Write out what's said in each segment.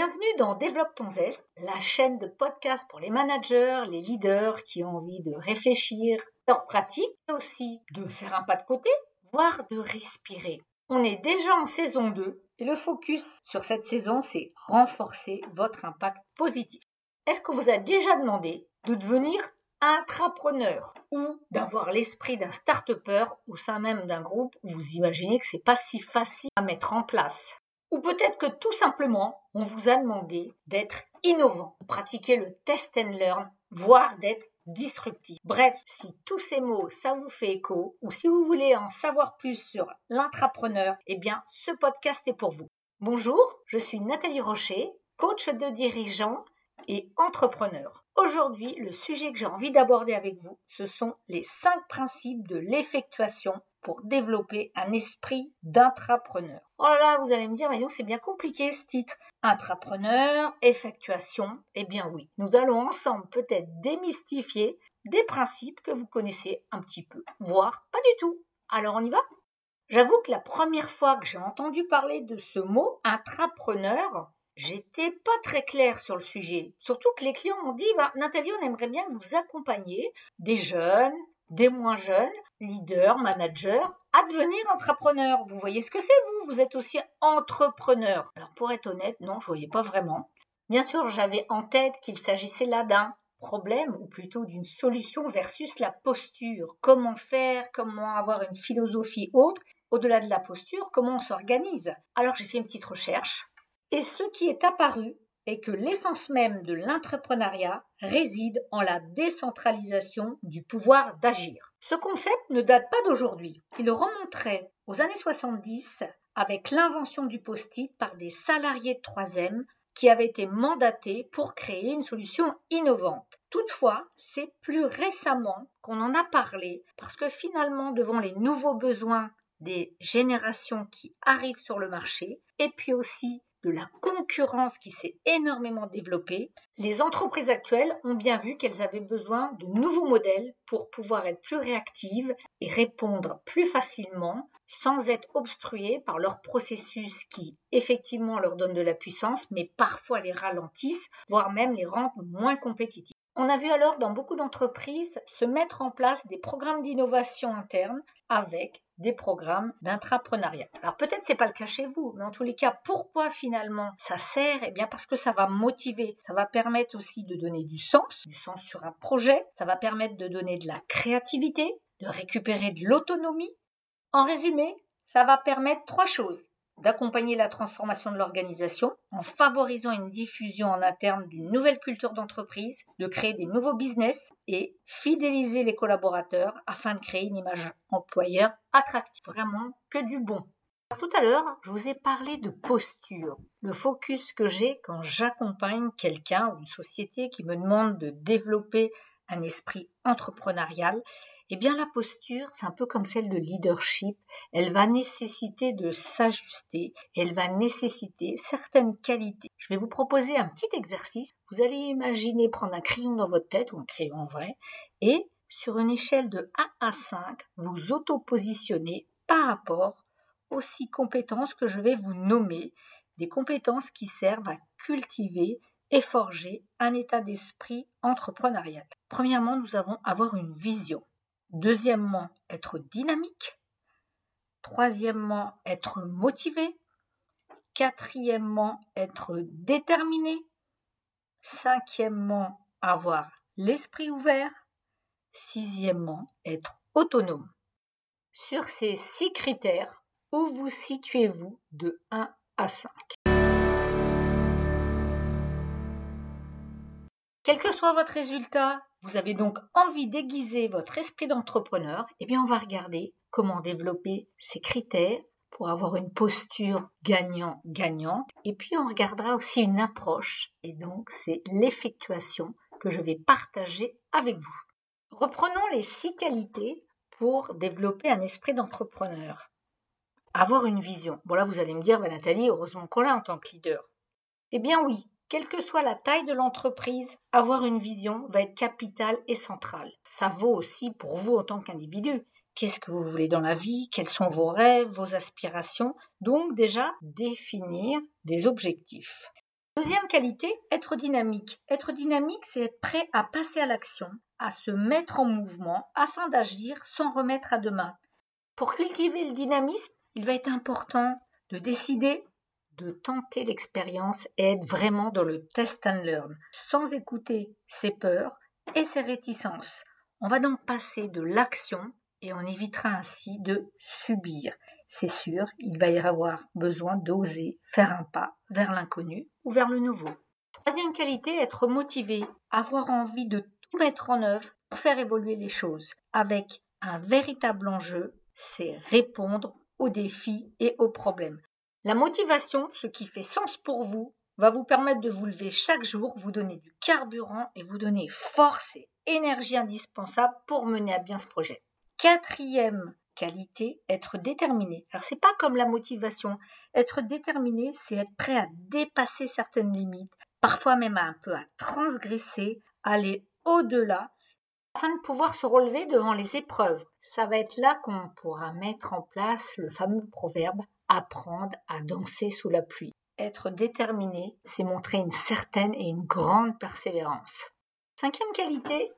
Bienvenue dans Développe ton zeste, la chaîne de podcast pour les managers, les leaders qui ont envie de réfléchir, leur pratique, et aussi de faire un pas de côté, voire de respirer. On est déjà en saison 2 et le focus sur cette saison, c'est renforcer votre impact positif. Est-ce qu'on vous a déjà demandé de devenir intrapreneur ou d'avoir l'esprit d'un start-upper au sein même d'un groupe vous imaginez que c'est pas si facile à mettre en place? Ou peut-être que tout simplement, on vous a demandé d'être innovant, de pratiquer le test and learn, voire d'être disruptif. Bref, si tous ces mots, ça vous fait écho, ou si vous voulez en savoir plus sur l'intrapreneur, eh bien, ce podcast est pour vous. Bonjour, je suis Nathalie Rocher, coach de dirigeants et entrepreneur. Aujourd'hui, le sujet que j'ai envie d'aborder avec vous, ce sont les cinq principes de l'effectuation pour développer un esprit d'intrapreneur. Oh là là, vous allez me dire, mais non, c'est bien compliqué ce titre. Intrapreneur, effectuation. Eh bien oui, nous allons ensemble peut-être démystifier des principes que vous connaissez un petit peu, voire pas du tout. Alors on y va? J'avoue que la première fois que j'ai entendu parler de ce mot intrapreneur, j'étais pas très claire sur le sujet. Surtout que les clients m'ont dit, bah, Nathalie, on aimerait bien vous accompagner des jeunes, des moins jeunes, leaders, managers, à devenir entrepreneurs. Vous voyez ce que c'est, vous? Vous êtes aussi entrepreneur. Alors pour être honnête, non, je ne voyais pas vraiment. Bien sûr, j'avais en tête qu'il s'agissait là d'un problème, ou plutôt d'une solution versus la posture. Comment faire, comment avoir une philosophie autre. Au-delà de la posture, comment on s'organise? Alors j'ai fait une petite recherche. Et ce qui est apparu, que l'essence même de l'entrepreneuriat réside en la décentralisation du pouvoir d'agir. Ce concept ne date pas d'aujourd'hui. Il remonterait aux années 70 avec l'invention du post-it par des salariés de 3 qui avaient été mandatés pour créer une solution innovante. Toutefois, c'est plus récemment qu'on en a parlé parce que finalement, devant les nouveaux besoins des générations qui arrivent sur le marché, et puis aussi de la concurrence qui s'est énormément développée, les entreprises actuelles ont bien vu qu'elles avaient besoin de nouveaux modèles pour pouvoir être plus réactives et répondre plus facilement sans être obstruées par leurs processus qui effectivement leur donnent de la puissance mais parfois les ralentissent, voire même les rendent moins compétitifs. On a vu alors dans beaucoup d'entreprises se mettre en place des programmes d'innovation interne avec des programmes d'intrapreneuriat. Alors peut-être c'est pas le cas chez vous, mais en tous les cas, pourquoi finalement ça sert? Eh bien parce que ça va motiver, ça va permettre aussi de donner du sens, du sens sur un projet, ça va permettre de donner de la créativité, de récupérer de l'autonomie. En résumé, ça va permettre trois choses d'accompagner la transformation de l'organisation en favorisant une diffusion en interne d'une nouvelle culture d'entreprise, de créer des nouveaux business et fidéliser les collaborateurs afin de créer une image employeur attractive. Vraiment que du bon. Tout à l'heure, je vous ai parlé de posture, le focus que j'ai quand j'accompagne quelqu'un ou une société qui me demande de développer un esprit entrepreneurial eh bien, la posture, c'est un peu comme celle de leadership. Elle va nécessiter de s'ajuster. Elle va nécessiter certaines qualités. Je vais vous proposer un petit exercice. Vous allez imaginer prendre un crayon dans votre tête ou un crayon vrai et sur une échelle de 1 à 5, vous auto-positionnez par rapport aux six compétences que je vais vous nommer, des compétences qui servent à cultiver et forger un état d'esprit entrepreneurial. Premièrement, nous avons avoir une vision. Deuxièmement, être dynamique. Troisièmement, être motivé. Quatrièmement, être déterminé. Cinquièmement, avoir l'esprit ouvert. Sixièmement, être autonome. Sur ces six critères, où vous situez-vous de 1 à 5 Quel que soit votre résultat, vous avez donc envie d'aiguiser votre esprit d'entrepreneur, eh bien on va regarder comment développer ces critères pour avoir une posture gagnant-gagnante. Et puis on regardera aussi une approche, et donc c'est l'effectuation que je vais partager avec vous. Reprenons les six qualités pour développer un esprit d'entrepreneur. Avoir une vision. Bon là vous allez me dire, bah, Nathalie, heureusement qu'on l'a en tant que leader. Eh bien oui, quelle que soit la taille de l'entreprise, avoir une vision va être capital et central. Ça vaut aussi pour vous en tant qu'individu. Qu'est-ce que vous voulez dans la vie? Quels sont vos rêves, vos aspirations? Donc déjà, définir des objectifs. Deuxième qualité, être dynamique. Être dynamique, c'est être prêt à passer à l'action, à se mettre en mouvement afin d'agir sans remettre à demain. Pour cultiver le dynamisme, il va être important de décider de tenter l'expérience et être vraiment dans le test and learn, sans écouter ses peurs et ses réticences. On va donc passer de l'action et on évitera ainsi de subir. C'est sûr, il va y avoir besoin d'oser faire un pas vers l'inconnu ou vers le nouveau. Troisième qualité, être motivé, avoir envie de tout mettre en œuvre pour faire évoluer les choses, avec un véritable enjeu, c'est répondre aux défis et aux problèmes. La motivation, ce qui fait sens pour vous, va vous permettre de vous lever chaque jour, vous donner du carburant et vous donner force et énergie indispensable pour mener à bien ce projet. Quatrième qualité, être déterminé. Alors c'est pas comme la motivation. Être déterminé, c'est être prêt à dépasser certaines limites, parfois même un peu à transgresser, aller au-delà, afin de pouvoir se relever devant les épreuves. Ça va être là qu'on pourra mettre en place le fameux proverbe apprendre à danser sous la pluie. Être déterminé, c'est montrer une certaine et une grande persévérance. Cinquième qualité,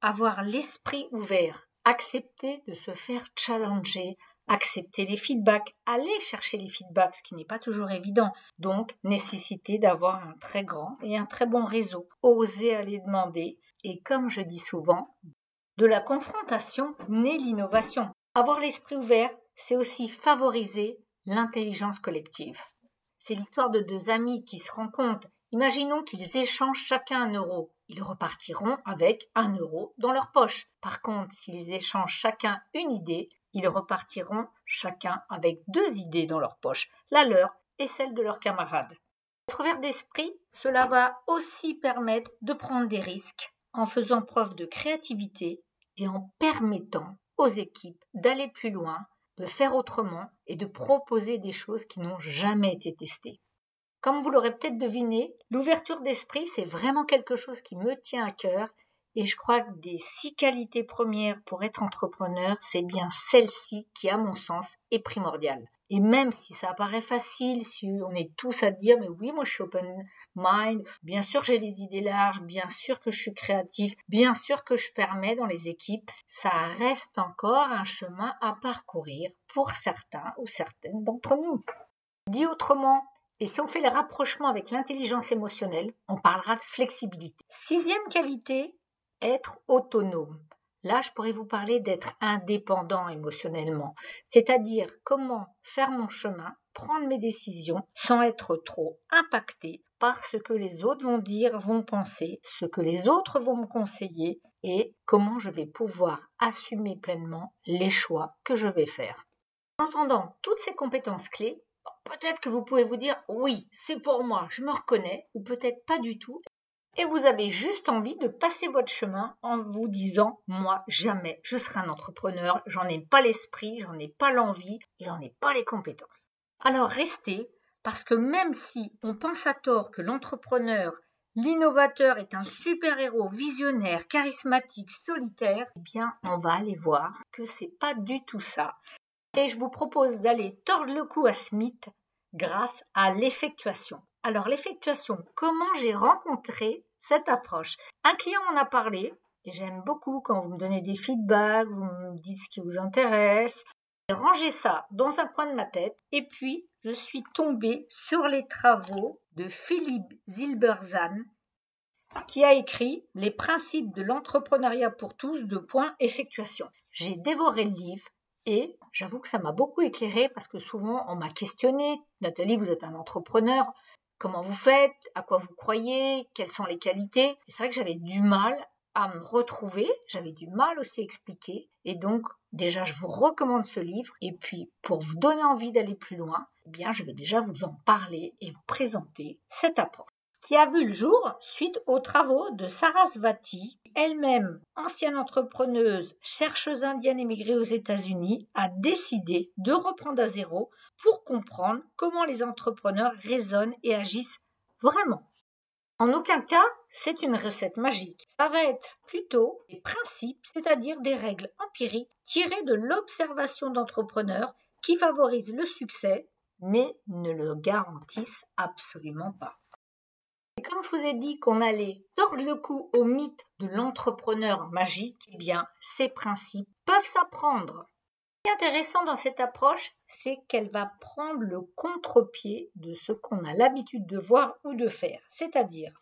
avoir l'esprit ouvert accepter de se faire challenger, accepter les feedbacks, aller chercher les feedbacks, ce qui n'est pas toujours évident. Donc, nécessité d'avoir un très grand et un très bon réseau, oser aller demander, et comme je dis souvent, de la confrontation naît l'innovation. Avoir l'esprit ouvert, c'est aussi favoriser l'intelligence collective. C'est l'histoire de deux amis qui se rencontrent. Imaginons qu'ils échangent chacun un euro ils repartiront avec un euro dans leur poche. Par contre, s'ils échangent chacun une idée, ils repartiront chacun avec deux idées dans leur poche, la leur et celle de leurs camarades. Être ouvert d'esprit, cela va aussi permettre de prendre des risques en faisant preuve de créativité et en permettant aux équipes d'aller plus loin, de faire autrement et de proposer des choses qui n'ont jamais été testées. Comme vous l'aurez peut-être deviné, l'ouverture d'esprit, c'est vraiment quelque chose qui me tient à cœur et je crois que des six qualités premières pour être entrepreneur, c'est bien celle-ci qui, à mon sens, est primordiale. Et même si ça paraît facile, si on est tous à dire, mais oui, moi je suis open mind, bien sûr j'ai les idées larges, bien sûr que je suis créatif, bien sûr que je permets dans les équipes, ça reste encore un chemin à parcourir pour certains ou certaines d'entre nous. Dit autrement, et si on fait le rapprochement avec l'intelligence émotionnelle, on parlera de flexibilité. Sixième qualité, être autonome. Là, je pourrais vous parler d'être indépendant émotionnellement, c'est-à-dire comment faire mon chemin, prendre mes décisions sans être trop impacté par ce que les autres vont dire, vont penser, ce que les autres vont me conseiller et comment je vais pouvoir assumer pleinement les choix que je vais faire. En entendant toutes ces compétences clés, Peut-être que vous pouvez vous dire oui, c'est pour moi, je me reconnais, ou peut-être pas du tout. Et vous avez juste envie de passer votre chemin en vous disant moi jamais je serai un entrepreneur, j'en ai pas l'esprit, j'en ai pas l'envie, j'en ai pas les compétences. Alors restez parce que même si on pense à tort que l'entrepreneur, l'innovateur est un super-héros visionnaire, charismatique, solitaire, eh bien on va aller voir que c'est pas du tout ça et je vous propose d'aller tordre le cou à Smith grâce à l'effectuation. Alors l'effectuation, comment j'ai rencontré cette approche? Un client m'en a parlé et j'aime beaucoup quand vous me donnez des feedbacks, vous me dites ce qui vous intéresse. J'ai rangé ça dans un coin de ma tête et puis je suis tombée sur les travaux de Philippe Zilberzan qui a écrit Les principes de l'entrepreneuriat pour tous de point effectuation. J'ai dévoré le livre et j'avoue que ça m'a beaucoup éclairé parce que souvent on m'a questionné, Nathalie, vous êtes un entrepreneur, comment vous faites, à quoi vous croyez, quelles sont les qualités. C'est vrai que j'avais du mal à me retrouver, j'avais du mal aussi à expliquer. Et donc, déjà, je vous recommande ce livre. Et puis, pour vous donner envie d'aller plus loin, eh bien, je vais déjà vous en parler et vous présenter cette approche qui a vu le jour suite aux travaux de Sarasvati, elle-même ancienne entrepreneuse, chercheuse indienne émigrée aux États-Unis, a décidé de reprendre à zéro pour comprendre comment les entrepreneurs raisonnent et agissent vraiment. En aucun cas, c'est une recette magique. Ça va être plutôt des principes, c'est-à-dire des règles empiriques tirées de l'observation d'entrepreneurs qui favorisent le succès, mais ne le garantissent absolument pas. Je vous ai dit qu'on allait tordre le cou au mythe de l'entrepreneur magique, eh bien, ces principes peuvent s'apprendre. Ce qui est intéressant dans cette approche, c'est qu'elle va prendre le contre-pied de ce qu'on a l'habitude de voir ou de faire. C'est-à-dire,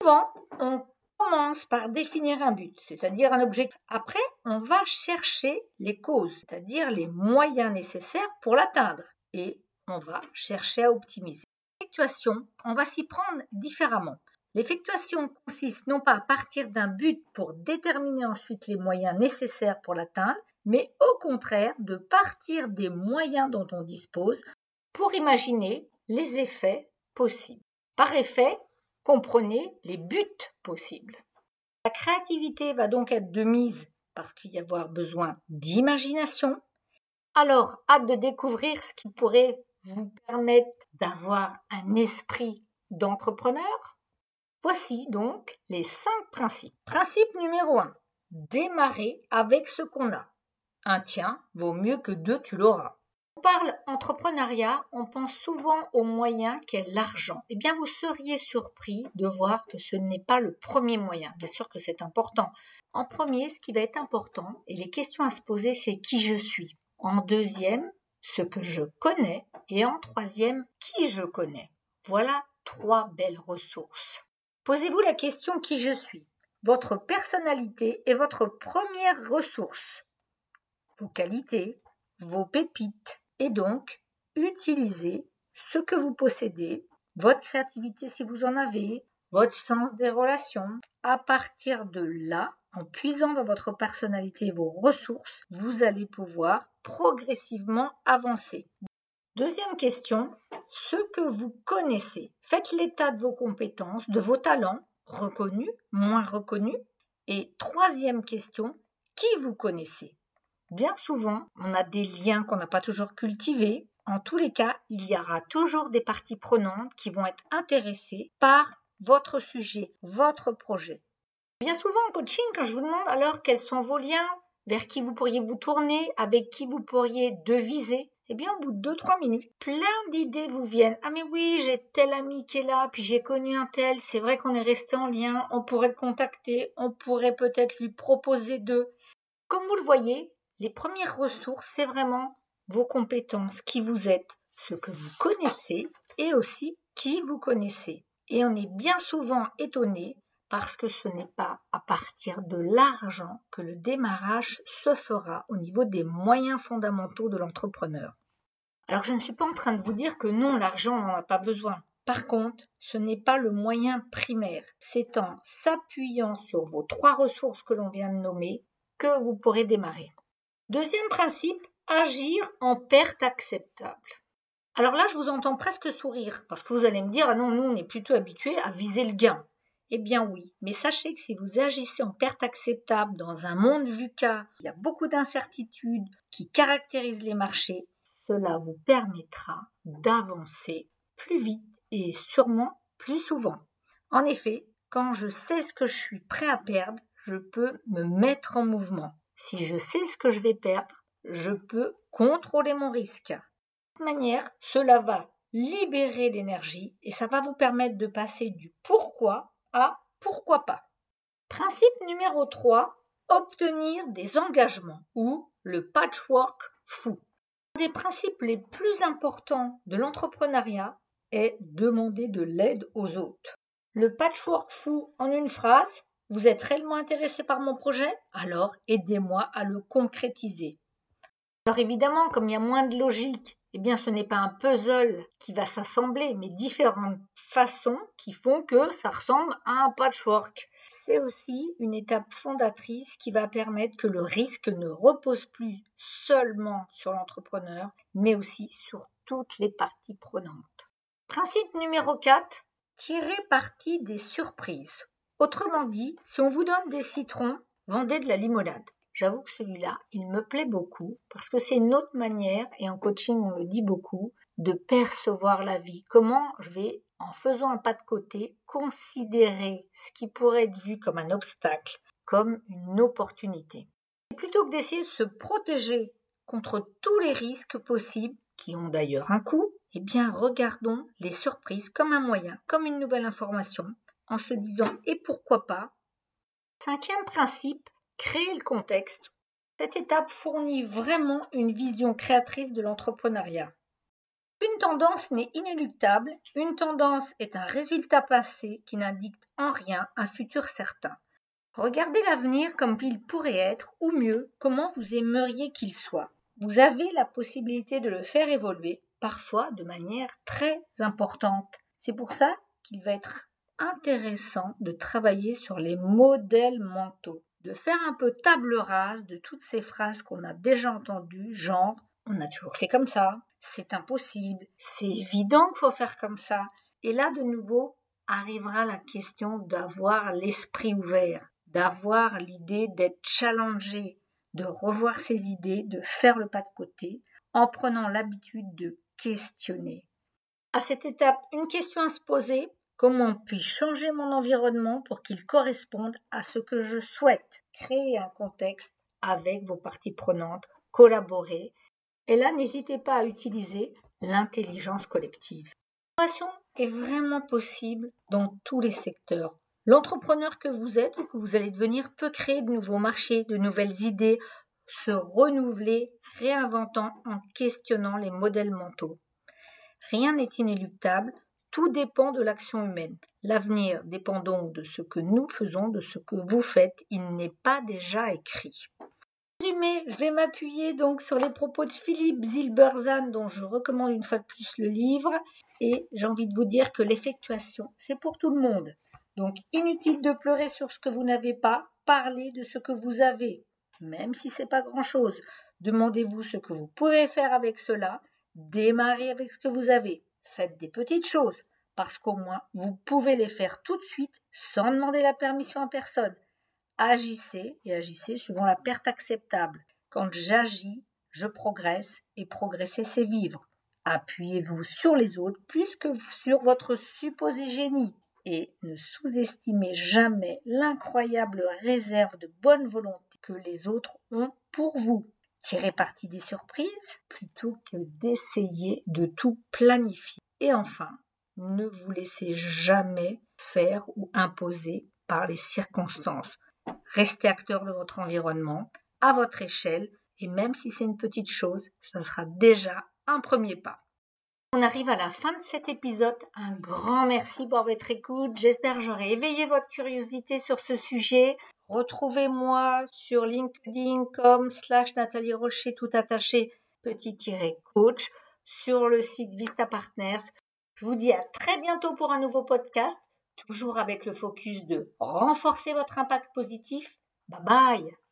souvent, on commence par définir un but, c'est-à-dire un objectif. Après, on va chercher les causes, c'est-à-dire les moyens nécessaires pour l'atteindre. Et on va chercher à optimiser. L'effectuation, on va s'y prendre différemment. L'effectuation consiste non pas à partir d'un but pour déterminer ensuite les moyens nécessaires pour l'atteindre, mais au contraire de partir des moyens dont on dispose pour imaginer les effets possibles. Par effet, comprenez les buts possibles. La créativité va donc être de mise parce qu'il y avoir besoin d'imagination. Alors, hâte de découvrir ce qui pourrait vous permettre d'avoir un esprit d'entrepreneur. Voici donc les cinq principes. Principe numéro 1. Démarrer avec ce qu'on a. Un tien vaut mieux que deux, tu l'auras on parle entrepreneuriat, on pense souvent aux moyens qu'est l'argent. Eh bien, vous seriez surpris de voir que ce n'est pas le premier moyen. Bien sûr que c'est important. En premier, ce qui va être important, et les questions à se poser, c'est qui je suis. En deuxième, ce que je connais. Et en troisième, qui je connais. Voilà trois belles ressources. Posez-vous la question qui je suis. Votre personnalité est votre première ressource. Vos qualités, vos pépites, et donc utilisez ce que vous possédez, votre créativité si vous en avez, votre sens des relations. À partir de là, en puisant dans votre personnalité et vos ressources, vous allez pouvoir progressivement avancer. Deuxième question, ce que vous connaissez. Faites l'état de vos compétences, de vos talents, reconnus, moins reconnus. Et troisième question, qui vous connaissez? Bien souvent, on a des liens qu'on n'a pas toujours cultivés. En tous les cas, il y aura toujours des parties prenantes qui vont être intéressées par votre sujet, votre projet. Bien souvent en coaching, quand je vous demande alors quels sont vos liens, vers qui vous pourriez vous tourner, avec qui vous pourriez deviser, eh bien, au bout de 2-3 minutes, plein d'idées vous viennent. Ah, mais oui, j'ai tel ami qui est là, puis j'ai connu un tel, c'est vrai qu'on est resté en lien, on pourrait le contacter, on pourrait peut-être lui proposer de. Comme vous le voyez, les premières ressources, c'est vraiment vos compétences, qui vous êtes, ce que vous connaissez et aussi qui vous connaissez. Et on est bien souvent étonné parce que ce n'est pas à partir de l'argent que le démarrage se fera au niveau des moyens fondamentaux de l'entrepreneur. Alors je ne suis pas en train de vous dire que non, l'argent, n'en a pas besoin. Par contre, ce n'est pas le moyen primaire. C'est en s'appuyant sur vos trois ressources que l'on vient de nommer que vous pourrez démarrer. Deuxième principe, agir en perte acceptable. Alors là, je vous entends presque sourire, parce que vous allez me dire, ah non, nous, on est plutôt habitués à viser le gain. Eh bien oui, mais sachez que si vous agissez en perte acceptable dans un monde VUCA, il y a beaucoup d'incertitudes qui caractérisent les marchés, cela vous permettra d'avancer plus vite et sûrement plus souvent. En effet, quand je sais ce que je suis prêt à perdre, je peux me mettre en mouvement. Si je sais ce que je vais perdre, je peux contrôler mon risque. De cette manière, cela va libérer l'énergie et ça va vous permettre de passer du pourquoi pourquoi pas. Principe numéro 3, obtenir des engagements ou le patchwork fou. Un des principes les plus importants de l'entrepreneuriat est demander de l'aide aux autres. Le patchwork fou en une phrase, vous êtes réellement intéressé par mon projet? Alors aidez-moi à le concrétiser. Alors évidemment, comme il y a moins de logique, eh bien ce n'est pas un puzzle qui va s'assembler, mais différentes façons qui font que ça ressemble à un patchwork. C'est aussi une étape fondatrice qui va permettre que le risque ne repose plus seulement sur l'entrepreneur, mais aussi sur toutes les parties prenantes. Principe numéro 4, tirer parti des surprises. Autrement dit, si on vous donne des citrons, vendez de la limonade. J'avoue que celui-là, il me plaît beaucoup parce que c'est une autre manière, et en coaching on le dit beaucoup, de percevoir la vie. Comment je vais, en faisant un pas de côté, considérer ce qui pourrait être vu comme un obstacle, comme une opportunité. Et plutôt que d'essayer de se protéger contre tous les risques possibles, qui ont d'ailleurs un coût, eh bien regardons les surprises comme un moyen, comme une nouvelle information, en se disant et pourquoi pas? Cinquième principe, créer le contexte. Cette étape fournit vraiment une vision créatrice de l'entrepreneuriat. Une tendance n'est inéluctable, une tendance est un résultat passé qui n'indique en rien un futur certain. Regardez l'avenir comme il pourrait être, ou mieux, comment vous aimeriez qu'il soit. Vous avez la possibilité de le faire évoluer, parfois de manière très importante. C'est pour ça qu'il va être intéressant de travailler sur les modèles mentaux, de faire un peu table rase de toutes ces phrases qu'on a déjà entendues, genre on a toujours fait comme ça, c'est impossible, c'est évident qu'il faut faire comme ça. Et là, de nouveau, arrivera la question d'avoir l'esprit ouvert, d'avoir l'idée d'être challengé, de revoir ses idées, de faire le pas de côté, en prenant l'habitude de questionner. À cette étape, une question à se poser, comment puis-je changer mon environnement pour qu'il corresponde à ce que je souhaite? Créer un contexte avec vos parties prenantes, collaborer et là, n'hésitez pas à utiliser l'intelligence collective. L'innovation est vraiment possible dans tous les secteurs. L'entrepreneur que vous êtes ou que vous allez devenir peut créer de nouveaux marchés, de nouvelles idées, se renouveler, réinventant en questionnant les modèles mentaux. Rien n'est inéluctable, tout dépend de l'action humaine. L'avenir dépend donc de ce que nous faisons, de ce que vous faites. Il n'est pas déjà écrit résumé, je vais m'appuyer donc sur les propos de Philippe Zilberzan, dont je recommande une fois de plus le livre. Et j'ai envie de vous dire que l'effectuation, c'est pour tout le monde. Donc, inutile de pleurer sur ce que vous n'avez pas, parlez de ce que vous avez, même si c'est pas grand-chose. Demandez-vous ce que vous pouvez faire avec cela, démarrez avec ce que vous avez. Faites des petites choses, parce qu'au moins, vous pouvez les faire tout de suite sans demander la permission à personne. Agissez et agissez suivant la perte acceptable. Quand j'agis, je progresse et progresser, c'est vivre. Appuyez-vous sur les autres plus que sur votre supposé génie et ne sous-estimez jamais l'incroyable réserve de bonne volonté que les autres ont pour vous. Tirez parti des surprises plutôt que d'essayer de tout planifier. Et enfin, ne vous laissez jamais faire ou imposer par les circonstances. Restez acteur de votre environnement à votre échelle et même si c'est une petite chose, ça sera déjà un premier pas. On arrive à la fin de cet épisode. Un grand merci pour votre écoute. J'espère j'aurai éveillé votre curiosité sur ce sujet. Retrouvez-moi sur LinkedIn comme slash Nathalie Rocher tout attaché petit-coach sur le site Vista Partners. Je vous dis à très bientôt pour un nouveau podcast toujours avec le focus de renforcer votre impact positif. Bye bye